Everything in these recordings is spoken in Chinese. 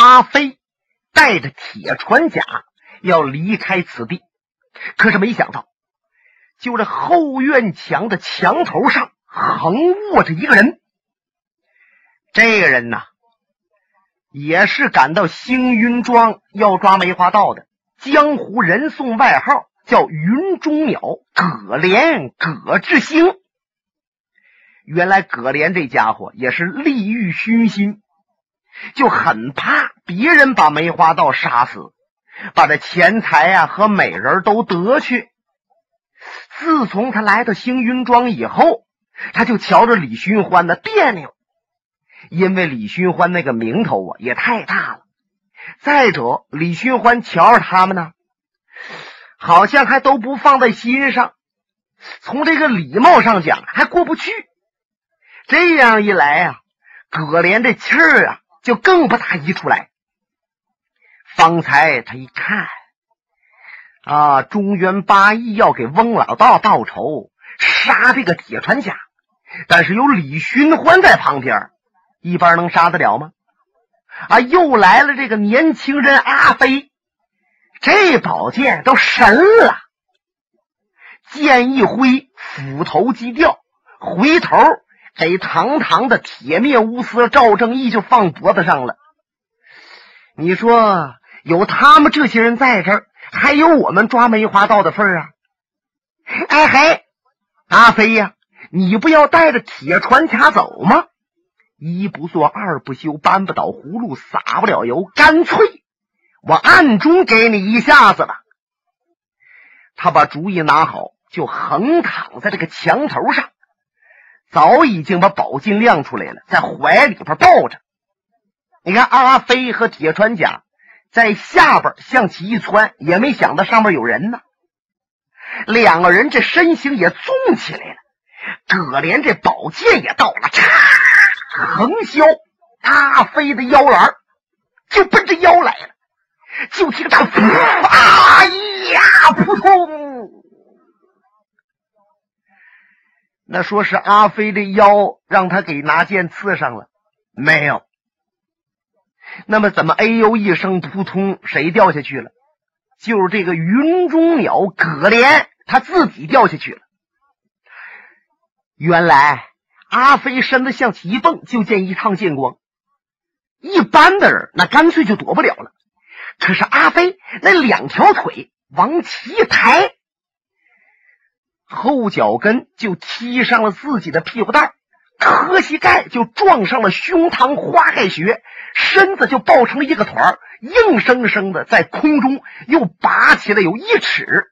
阿飞带着铁船甲要离开此地，可是没想到，就这后院墙的墙头上横卧着一个人。这个人呢，也是赶到星云庄要抓梅花盗的，江湖人送外号叫云中鸟葛连葛志兴。原来葛连这家伙也是利欲熏心，就很怕别人把梅花盗杀死，把这钱财呀和美人都得去。自从他来到星云庄以后，他就瞧着李寻欢的别扭。因为李寻欢那个名头啊也太大了，再者李寻欢瞧着他们呢，好像还都不放在心上，从这个礼貌上讲还过不去。这样一来啊，葛连这气儿啊就更不大一出来。方才他一看，啊，中原八义要给翁老道报仇，杀这个铁船甲，但是有李寻欢在旁边。一般能杀得了吗？啊，又来了这个年轻人阿飞，这宝剑都神了。剑一挥，斧头即掉，回头给堂堂的铁面无私赵正义就放脖子上了。你说有他们这些人在这儿，还有我们抓梅花盗的份儿啊？哎嘿，阿飞呀，你不要带着铁船卡走吗？一不做二不休，搬不倒葫芦撒不了油，干脆我暗中给你一下子吧。他把主意拿好，就横躺在这个墙头上，早已经把宝剑亮出来了，在怀里边抱着。你看阿飞和铁船甲在下边向起一窜，也没想到上面有人呢。两个人这身形也纵起来了，葛连这宝剑也到了，嚓！横削阿飞的腰篮，就奔着腰来了。就听他噗 啊呀，扑通！那说是阿飞的腰让他给拿剑刺上了，没有。那么怎么哎呦一声扑通，谁掉下去了？就是这个云中鸟葛莲，他自己掉下去了。原来。阿飞身子向起一蹦，就见一趟剑光。一般的人那干脆就躲不了了，可是阿飞那两条腿往起一抬，后脚跟就踢上了自己的屁股蛋磕膝盖就撞上了胸膛花盖穴，身子就抱成了一个团硬生生的在空中又拔起来有一尺，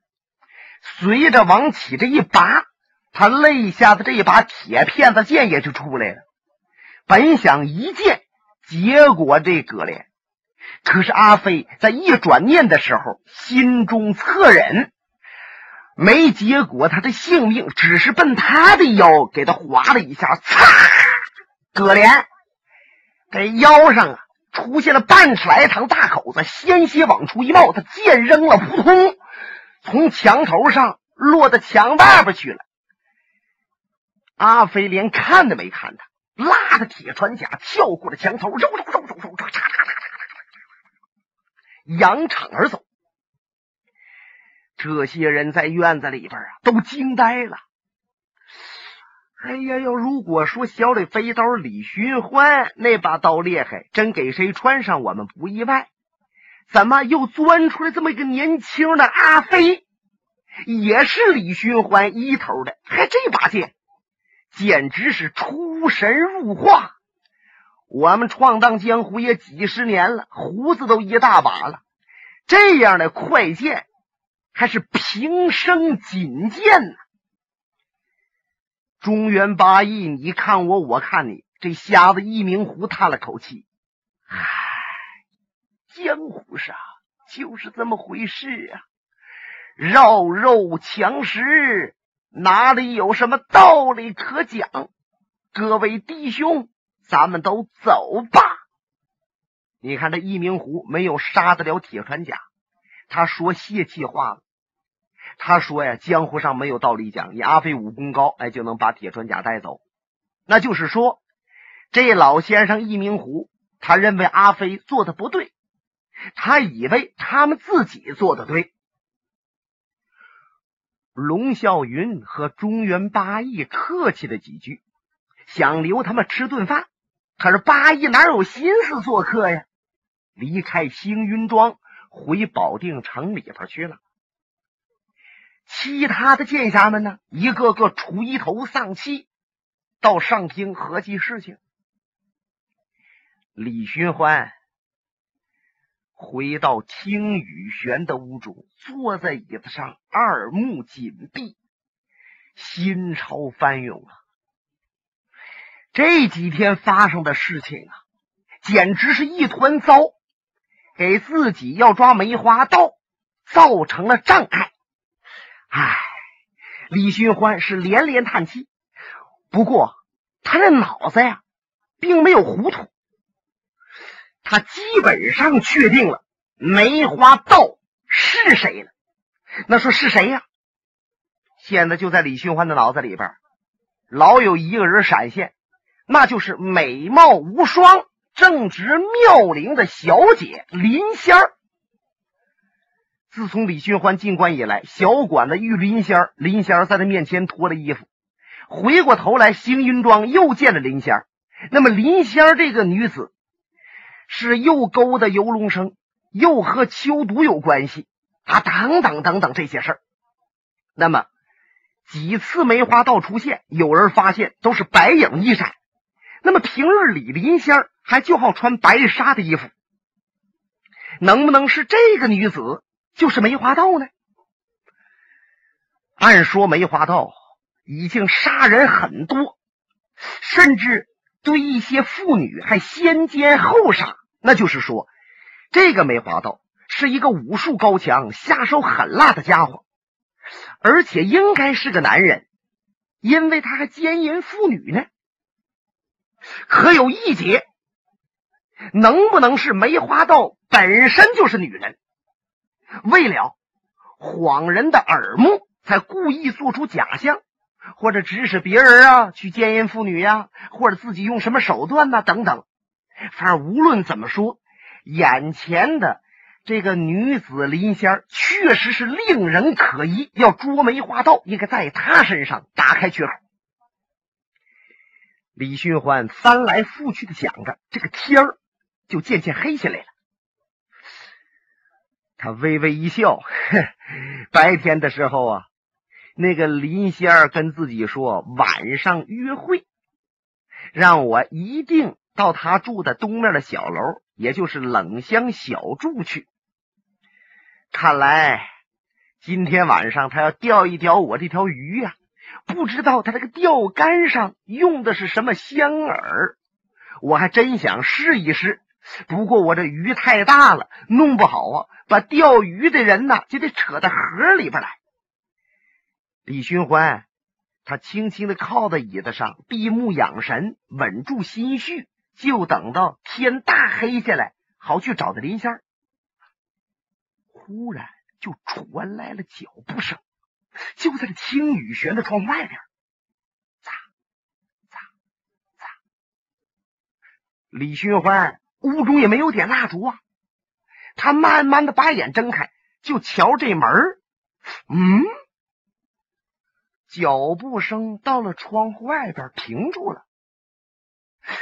随着往起这一拔。他肋下的这一把铁片子剑也就出来了，本想一剑结果这葛连，可是阿飞在一转念的时候，心中恻忍，没结果他的性命，只是奔他的腰给他划了一下，擦！葛莲这腰上啊出现了半尺来长大口子，鲜血往出一冒，他剑扔了，扑通，从墙头上落到墙外边去了。阿飞连看都没看他，拉着铁船甲跳过了墙头，肉肉肉肉肉，嚓嚓嚓嚓嚓扬长而走。这些人在院子里边啊，都惊呆了。哎呀，要如果说小李飞刀李寻欢那把刀厉害，真给谁穿上我们不意外。怎么又钻出来这么一个年轻的阿飞，也是李寻欢一头的，还这把剑？简直是出神入化！我们闯荡江湖也几十年了，胡子都一大把了，这样的快剑还是平生仅见呢。中原八义，你看我，我看你，这瞎子一鸣湖叹了口气：“唉，江湖上就是这么回事啊，绕肉强食。”哪里有什么道理可讲？各位弟兄，咱们都走吧。你看这一鸣湖没有杀得了铁船甲，他说泄气话了。他说呀，江湖上没有道理讲，你阿飞武功高，哎，就能把铁船甲带走。那就是说，这老先生一明湖他认为阿飞做的不对，他以为他们自己做的对。龙啸云和中原八义客气了几句，想留他们吃顿饭，可是八义哪有心思做客呀？离开星云庄，回保定城里边去了。其他的剑侠们呢，一个个垂头丧气，到上厅合计事情。李寻欢回到听雨玄的屋中，坐在椅子上，二目紧闭，心潮翻涌啊！这几天发生的事情啊，简直是一团糟，给自己要抓梅花道造成了障碍。唉，李寻欢是连连叹气。不过他的脑子呀，并没有糊涂。他基本上确定了梅花道是谁了。那说是谁呀？现在就在李寻欢的脑子里边，老有一个人闪现，那就是美貌无双、正值妙龄的小姐林仙儿。自从李寻欢进关以来，小馆子遇林仙儿，林仙儿在他面前脱了衣服，回过头来行云庄又见了林仙儿。那么林仙儿这个女子。是又勾搭游龙生，又和秋毒有关系啊！等等等等这些事儿。那么几次梅花道出现，有人发现都是白影一闪。那么平日里林仙儿还就好穿白纱的衣服，能不能是这个女子就是梅花道呢？按说梅花道已经杀人很多，甚至。对一些妇女还先奸后杀，那就是说，这个梅花道是一个武术高强、下手狠辣的家伙，而且应该是个男人，因为他还奸淫妇女呢。可有一节，能不能是梅花道本身就是女人，为了晃人的耳目，才故意做出假象？或者指使别人啊去奸淫妇女呀，或者自己用什么手段呢？等等，反正无论怎么说，眼前的这个女子林仙确实是令人可疑。要捉梅花道，应该在她身上打开缺口。李寻欢翻来覆去的想着，这个天儿就渐渐黑下来了。他微微一笑，白天的时候啊。那个林仙儿跟自己说晚上约会，让我一定到他住的东面的小楼，也就是冷香小筑去。看来今天晚上他要钓一条我这条鱼呀，不知道他这个钓竿上用的是什么香饵，我还真想试一试。不过我这鱼太大了，弄不好啊，把钓鱼的人呢就得扯到河里边来。李寻欢，他轻轻的靠在椅子上，闭目养神，稳住心绪，就等到天大黑下来，好去找那林仙。忽然就传来了脚步声，就在这青雨轩的窗外边，李寻欢屋中也没有点蜡烛啊，他慢慢的把眼睁开，就瞧这门嗯。脚步声到了窗户外边停住了。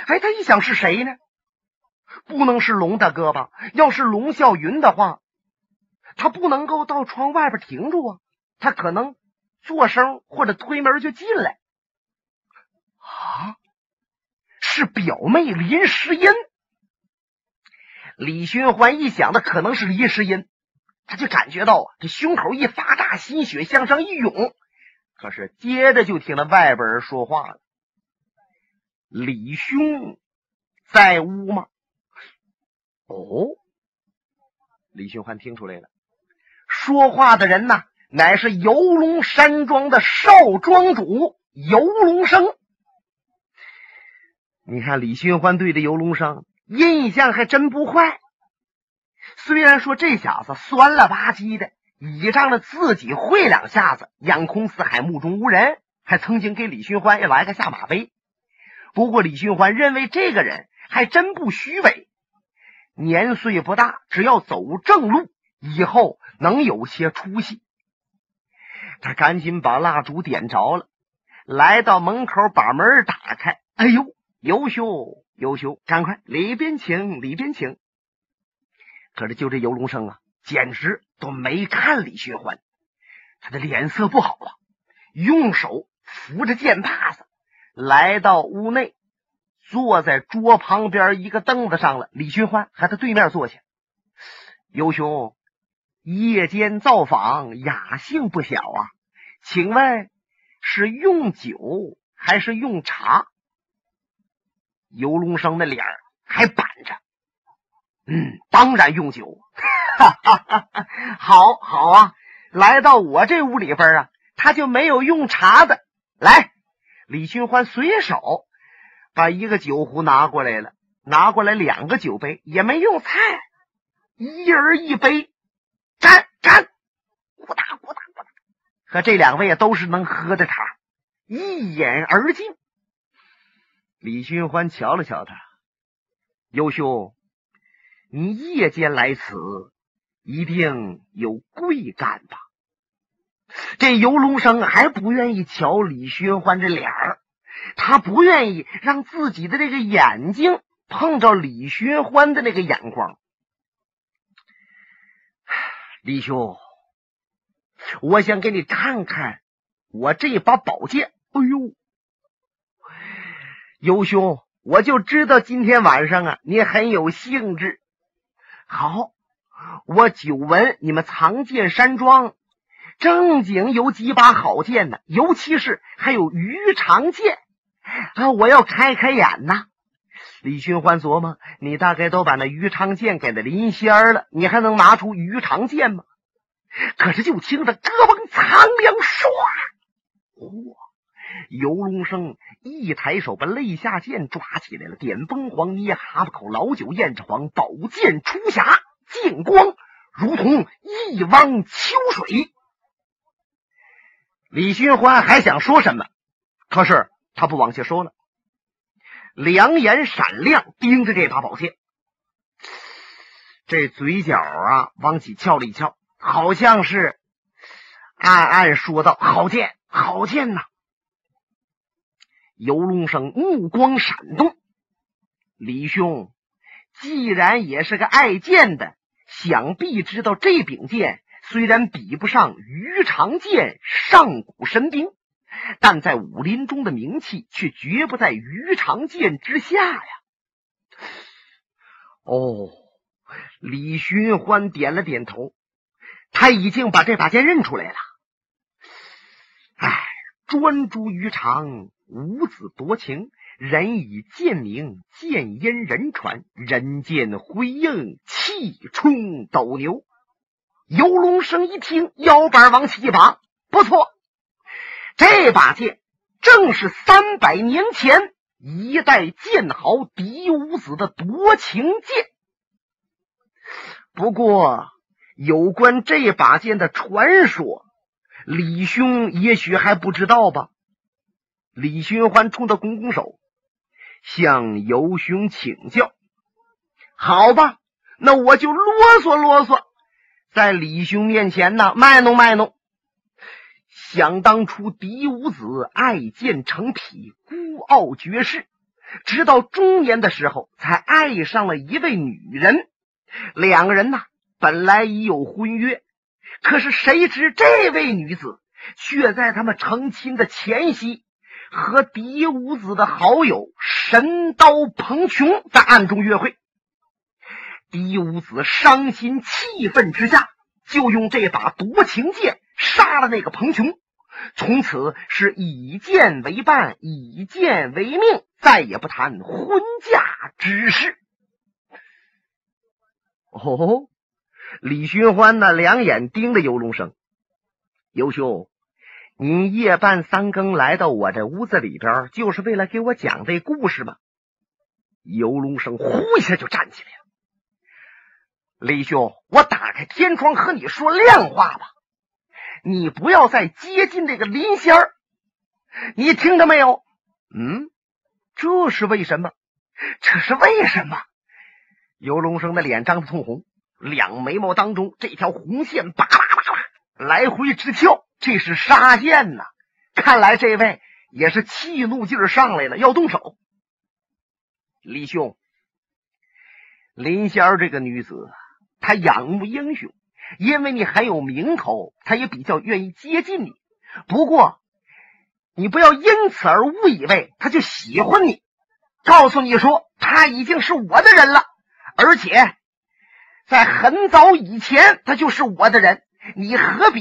哎，他一想是谁呢？不能是龙大哥吧？要是龙啸云的话，他不能够到窗外边停住啊。他可能做声或者推门就进来。啊，是表妹林诗音。李寻欢一想，的可能是林诗音，他就感觉到，这胸口一发大，心血向上一涌。可是，接着就听到外边人说话了：“李兄在屋吗？”哦，李寻欢听出来了，说话的人呢，乃是游龙山庄的少庄主游龙生。你看，李寻欢对这游龙生印象还真不坏，虽然说这小子酸了吧唧的。倚仗着自己会两下子，眼空四海，目中无人，还曾经给李寻欢也来个下马威。不过李寻欢认为这个人还真不虚伪。年岁不大，只要走正路，以后能有些出息。他赶紧把蜡烛点着了，来到门口，把门打开。哎呦，尤兄，尤兄，赶快里边请，里边请。可是就这游龙生啊，简直都没看李寻欢，他的脸色不好啊，用手扶着剑把子，来到屋内。坐在桌旁边一个凳子上了，李寻欢还在对面坐下。尤兄，夜间造访，雅兴不小啊，请问是用酒还是用茶？游龙生的脸还板着，嗯，当然用酒。哈哈哈好好啊，来到我这屋里边啊，他就没有用茶的。来，李寻欢随手。把一个酒壶拿过来了，拿过来两个酒杯，也没用菜，一人一杯，干干，咕哒咕哒咕哒。可这两位都是能喝的茶，一饮而尽。李寻欢瞧了瞧他，尤兄，你夜间来此，一定有贵干吧？这游龙生还不愿意瞧李寻欢这脸儿。他不愿意让自己的这个眼睛碰着李寻欢的那个眼光。李兄，我想给你看看我这把宝剑。哎呦，尤兄，我就知道今天晚上啊，你很有兴致。好，我久闻你们藏剑山庄正经有几把好剑呢，尤其是还有鱼肠剑。啊！我要开开眼呐！李寻欢琢磨：你大概都把那鱼肠剑给那林仙儿了，你还能拿出鱼肠剑吗？可是就听着咯嘣苍凉，唰！嚯！游龙生一抬手，把肋下剑抓起来了，点崩黄，捏哈巴口，老酒咽着黄，宝剑出匣，剑光如同一汪秋水。李寻欢还想说什么，可是。他不往下说了，两眼闪亮，盯着这把宝剑，这嘴角啊往起翘了一翘，好像是暗暗说道：“好剑，好剑呐！”游龙生目光闪动，李兄既然也是个爱剑的，想必知道这柄剑虽然比不上鱼肠剑上古神兵。但在武林中的名气却绝不在鱼肠剑之下呀！哦，李寻欢点了点头，他已经把这把剑认出来了。哎，专诸鱼肠，五子夺情，人以剑名，剑因人传，人见辉映，气冲斗牛。游龙生一听，腰板往起一拔，不错。这把剑正是三百年前一代剑豪狄五子的夺情剑。不过，有关这把剑的传说，李兄也许还不知道吧？李寻欢冲他拱拱手，向尤兄请教。好吧，那我就啰嗦啰嗦，在李兄面前呢，卖弄卖弄。想当初，狄武子爱剑成癖，孤傲绝世，直到中年的时候才爱上了一位女人。两个人呢，本来已有婚约，可是谁知这位女子却在他们成亲的前夕，和狄武子的好友神刀彭琼在暗中约会。狄武子伤心气愤之下，就用这把夺情剑。杀了那个彭琼，从此是以剑为伴，以剑为命，再也不谈婚嫁之事。哦，李寻欢那两眼盯着游龙生，游兄，你夜半三更来到我这屋子里边，就是为了给我讲这故事吗？游龙生呼一下就站起来了。李兄，我打开天窗和你说亮话吧。你不要再接近这个林仙儿，你听到没有？嗯，这是为什么？这是为什么？游龙生的脸涨得通红，两眉毛当中这条红线叭叭叭叭来回直跳，这是杀剑呐！看来这位也是气怒劲儿上来了，要动手。李兄，林仙儿这个女子，她仰慕英雄，因为你很有名头，她也比较愿意接近你。不过，你不要因此而误以为她就喜欢你。告诉你说，她已经是我的人了。而且，在很早以前，他就是我的人。你何必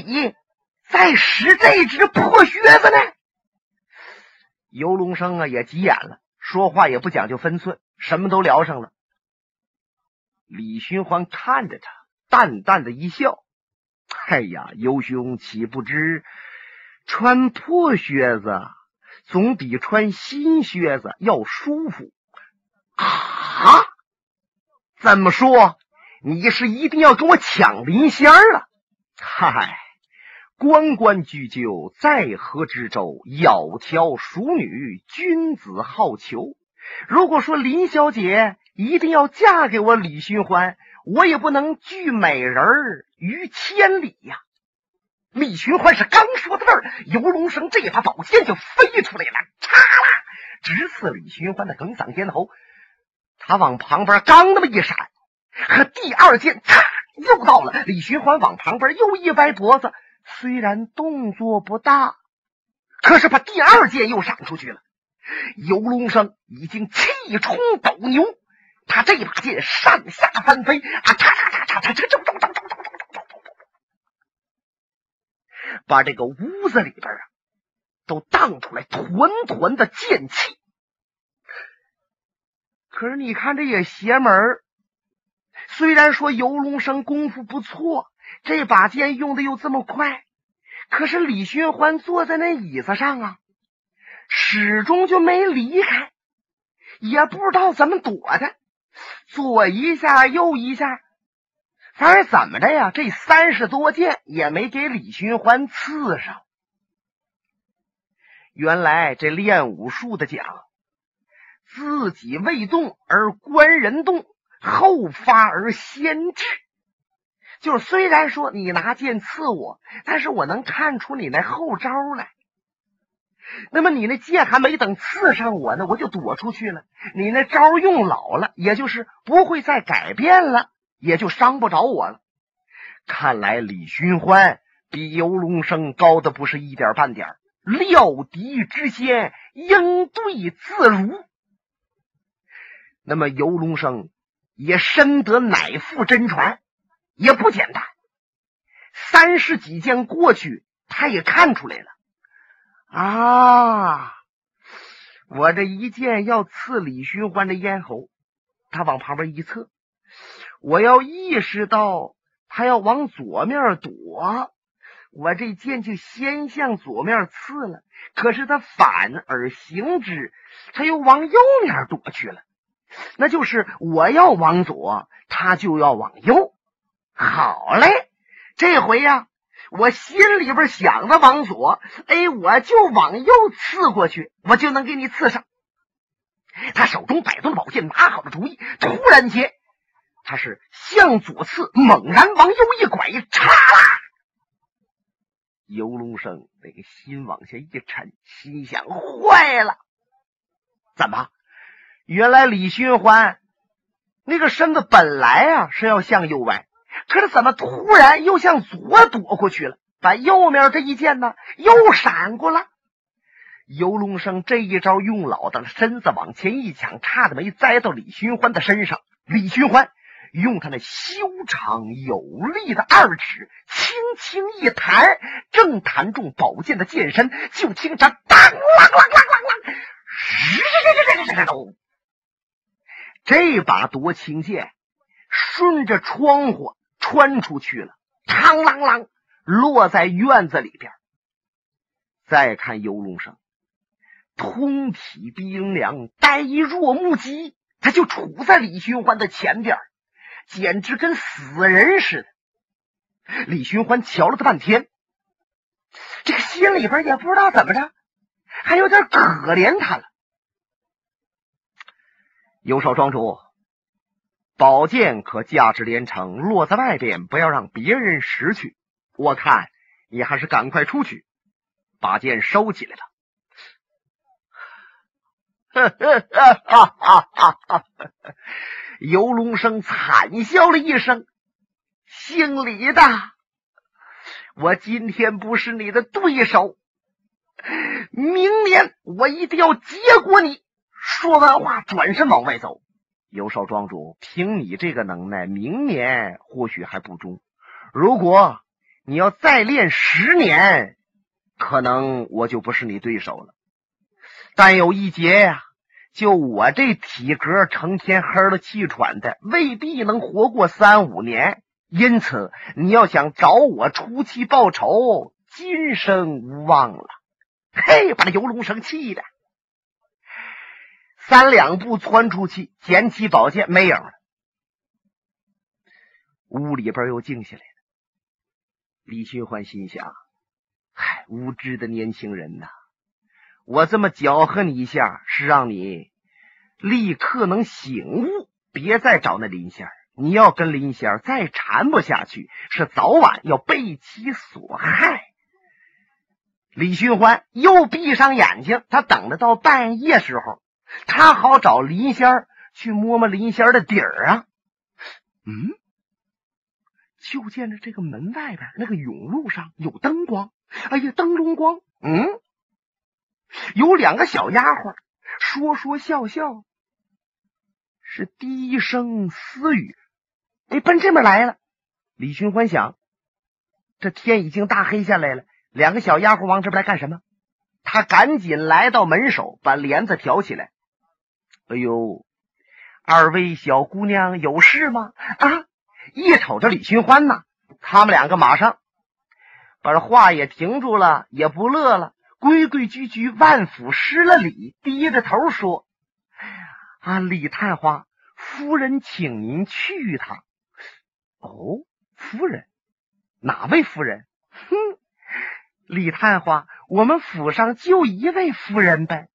再使这只破靴子呢？游龙生啊，也急眼了，说话也不讲究分寸，什么都聊上了。李寻欢看着他，淡淡的一笑：“哎呀，游兄岂不知，穿破靴子总比穿新靴子要舒服啊！”怎么说？你是一定要跟我抢林仙儿啊？嗨，关关雎鸠，在河之洲。窈窕淑女，君子好逑。如果说林小姐一定要嫁给我李寻欢，我也不能拒美人于千里呀。李寻欢是刚说到这儿，游龙生这把宝剑就飞出来了，嚓啦，直刺李寻欢的哽嗓咽喉。他往旁边刚那么一闪，和第二剑嚓又到了。李寻欢往旁边又一歪脖子，虽然动作不大，可是把第二剑又闪出去了。游龙生已经气冲斗牛，他这把剑上下翻飞啊，嚓嚓嚓嚓嚓，这这这这这这把这个屋子里边啊都荡出来团团的剑气。可是你看，这也邪门。虽然说游龙生功夫不错，这把剑用的又这么快，可是李寻欢坐在那椅子上啊，始终就没离开，也不知道怎么躲的，左一下右一下，反正怎么着呀，这三十多剑也没给李寻欢刺上。原来这练武术的讲。自己未动而观人动，后发而先至。就虽然说你拿剑刺我，但是我能看出你那后招来。那么你那剑还没等刺上我呢，我就躲出去了。你那招用老了，也就是不会再改变了，也就伤不着我了。看来李寻欢比游龙生高的不是一点半点料敌之先，应对自如。那么游龙生也深得乃父真传，也不简单。三十几剑过去，他也看出来了啊！我这一剑要刺李寻欢的咽喉，他往旁边一侧，我要意识到他要往左面躲，我这剑就先向左面刺了。可是他反而行之，他又往右面躲去了。那就是我要往左，他就要往右。好嘞，这回呀，我心里边想着往左，哎，我就往右刺过去，我就能给你刺上。他手中摆动宝剑，拿好了主意。突然间，他是向左刺，猛然往右一拐，嚓啦！游龙生那个心往下一沉，心想：坏了，怎么？原来李寻欢那个身子本来啊是要向右歪，可是怎么突然又向左躲过去了？把右面这一剑呢又闪过了。游龙生这一招用老的，身子往前一抢，差点没栽到李寻欢的身上。李寻欢用他那修长有力的二指轻轻一弹，正弹中宝剑的剑身，就听着当啷啷啷啷啷，这把夺青剑顺着窗户穿出去了，嘡啷啷落在院子里边。再看游龙生，通体冰凉，呆若木鸡，他就杵在李寻欢的前边，简直跟死人似的。李寻欢瞧了他半天，这个心里边也不知道怎么着，还有点可怜他了。有少庄主，宝剑可价值连城，落在外边，不要让别人拾去。我看你还是赶快出去，把剑收起来了。哈哈哈哈哈！游龙生惨笑了一声：“姓李的，我今天不是你的对手，明年我一定要结果你。”说完话，转身往外走。游少庄主，凭你这个能耐，明年或许还不中。如果你要再练十年，可能我就不是你对手了。但有一劫呀。就我这体格，成天哼了气喘的，未必能活过三五年。因此，你要想找我出气报仇，今生无望了。嘿，把那游龙生气的，三两步窜出去，捡起宝剑，没影了。屋里边又静下来了。李寻欢心想：嗨，无知的年轻人呐！我这么搅和你一下，是让你立刻能醒悟，别再找那林仙儿。你要跟林仙儿再缠不下去，是早晚要被其所害。李寻欢又闭上眼睛，他等着到半夜时候，他好找林仙儿去摸摸林仙儿的底儿啊。嗯，就见着这个门外边那个甬路上有灯光，哎呀，灯笼光，嗯。有两个小丫鬟说说笑笑，是低声私语。哎，奔这边来了。李寻欢想，这天已经大黑下来了，两个小丫鬟往这边来干什么？他赶紧来到门首，把帘子挑起来。哎呦，二位小姑娘有事吗？啊！一瞅着李寻欢呐，他们两个马上把这话也停住了，也不乐了。规规矩矩，万福失了礼，低着头说：“啊，李探花夫人，请您去一趟。”哦，夫人，哪位夫人？哼，李探花，我们府上就一位夫人呗。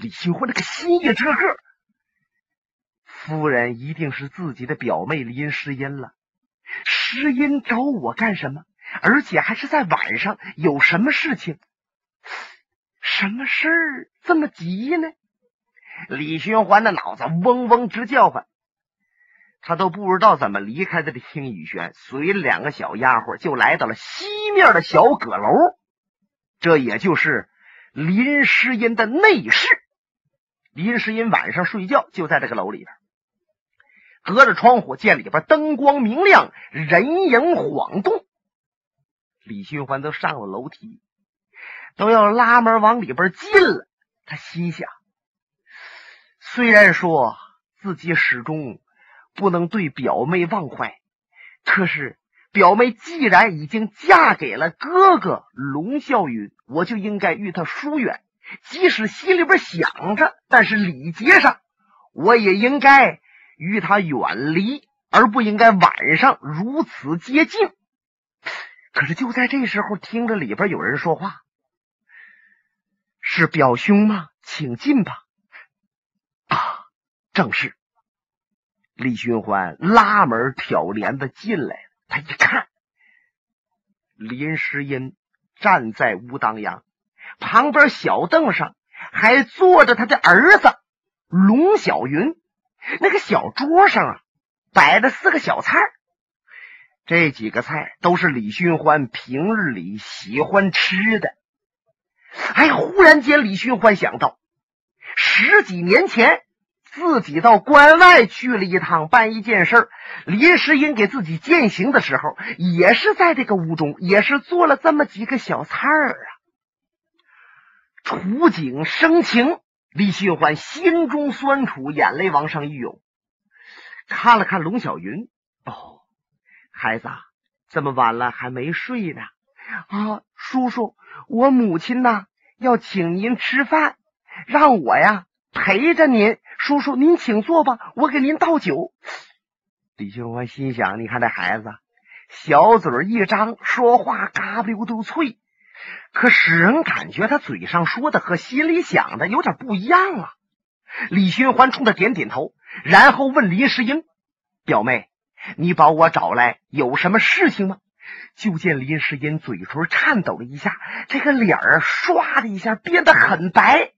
李寻欢那个心也这个，夫人一定是自己的表妹林诗音了。诗音找我干什么？而且还是在晚上，有什么事情？什么事儿这么急呢？李寻欢的脑子嗡嗡直叫唤，他都不知道怎么离开的这听雨轩，随两个小丫鬟就来到了西面的小阁楼，这也就是林诗音的内室。林诗音晚上睡觉就在这个楼里边，隔着窗户见里边灯光明亮，人影晃动。李寻欢都上了楼梯，都要拉门往里边进了。他心想：虽然说自己始终不能对表妹忘怀，可是表妹既然已经嫁给了哥哥龙啸云，我就应该与他疏远。即使心里边想着，但是礼节上，我也应该与他远离，而不应该晚上如此接近。可是就在这时候，听着里边有人说话：“是表兄吗？请进吧。”啊，正是。李寻欢拉门挑帘子进来。他一看，林诗音站在屋当阳，旁边小凳上还坐着他的儿子龙小云。那个小桌上啊，摆着四个小菜这几个菜都是李寻欢平日里喜欢吃的。哎，忽然间，李寻欢想到，十几年前自己到关外去了一趟，办一件事儿。林诗音给自己践行的时候，也是在这个屋中，也是做了这么几个小菜儿啊。触景生情，李寻欢心中酸楚，眼泪往上一涌，看了看龙小云，哦。孩子，这么晚了还没睡呢？啊，叔叔，我母亲呢要请您吃饭，让我呀陪着您。叔叔，您请坐吧，我给您倒酒。李寻欢心想：你看这孩子，小嘴一张，说话嘎不溜都脆。可使人感觉他嘴上说的和心里想的有点不一样啊。李寻欢冲他点点头，然后问林世英：“表妹，你把我找来有什么事情吗？”就见林世英嘴唇颤抖了一下，这个脸儿唰的一下变得很白。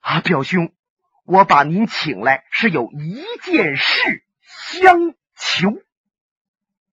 啊，表兄，我把您请来是有一件事相求。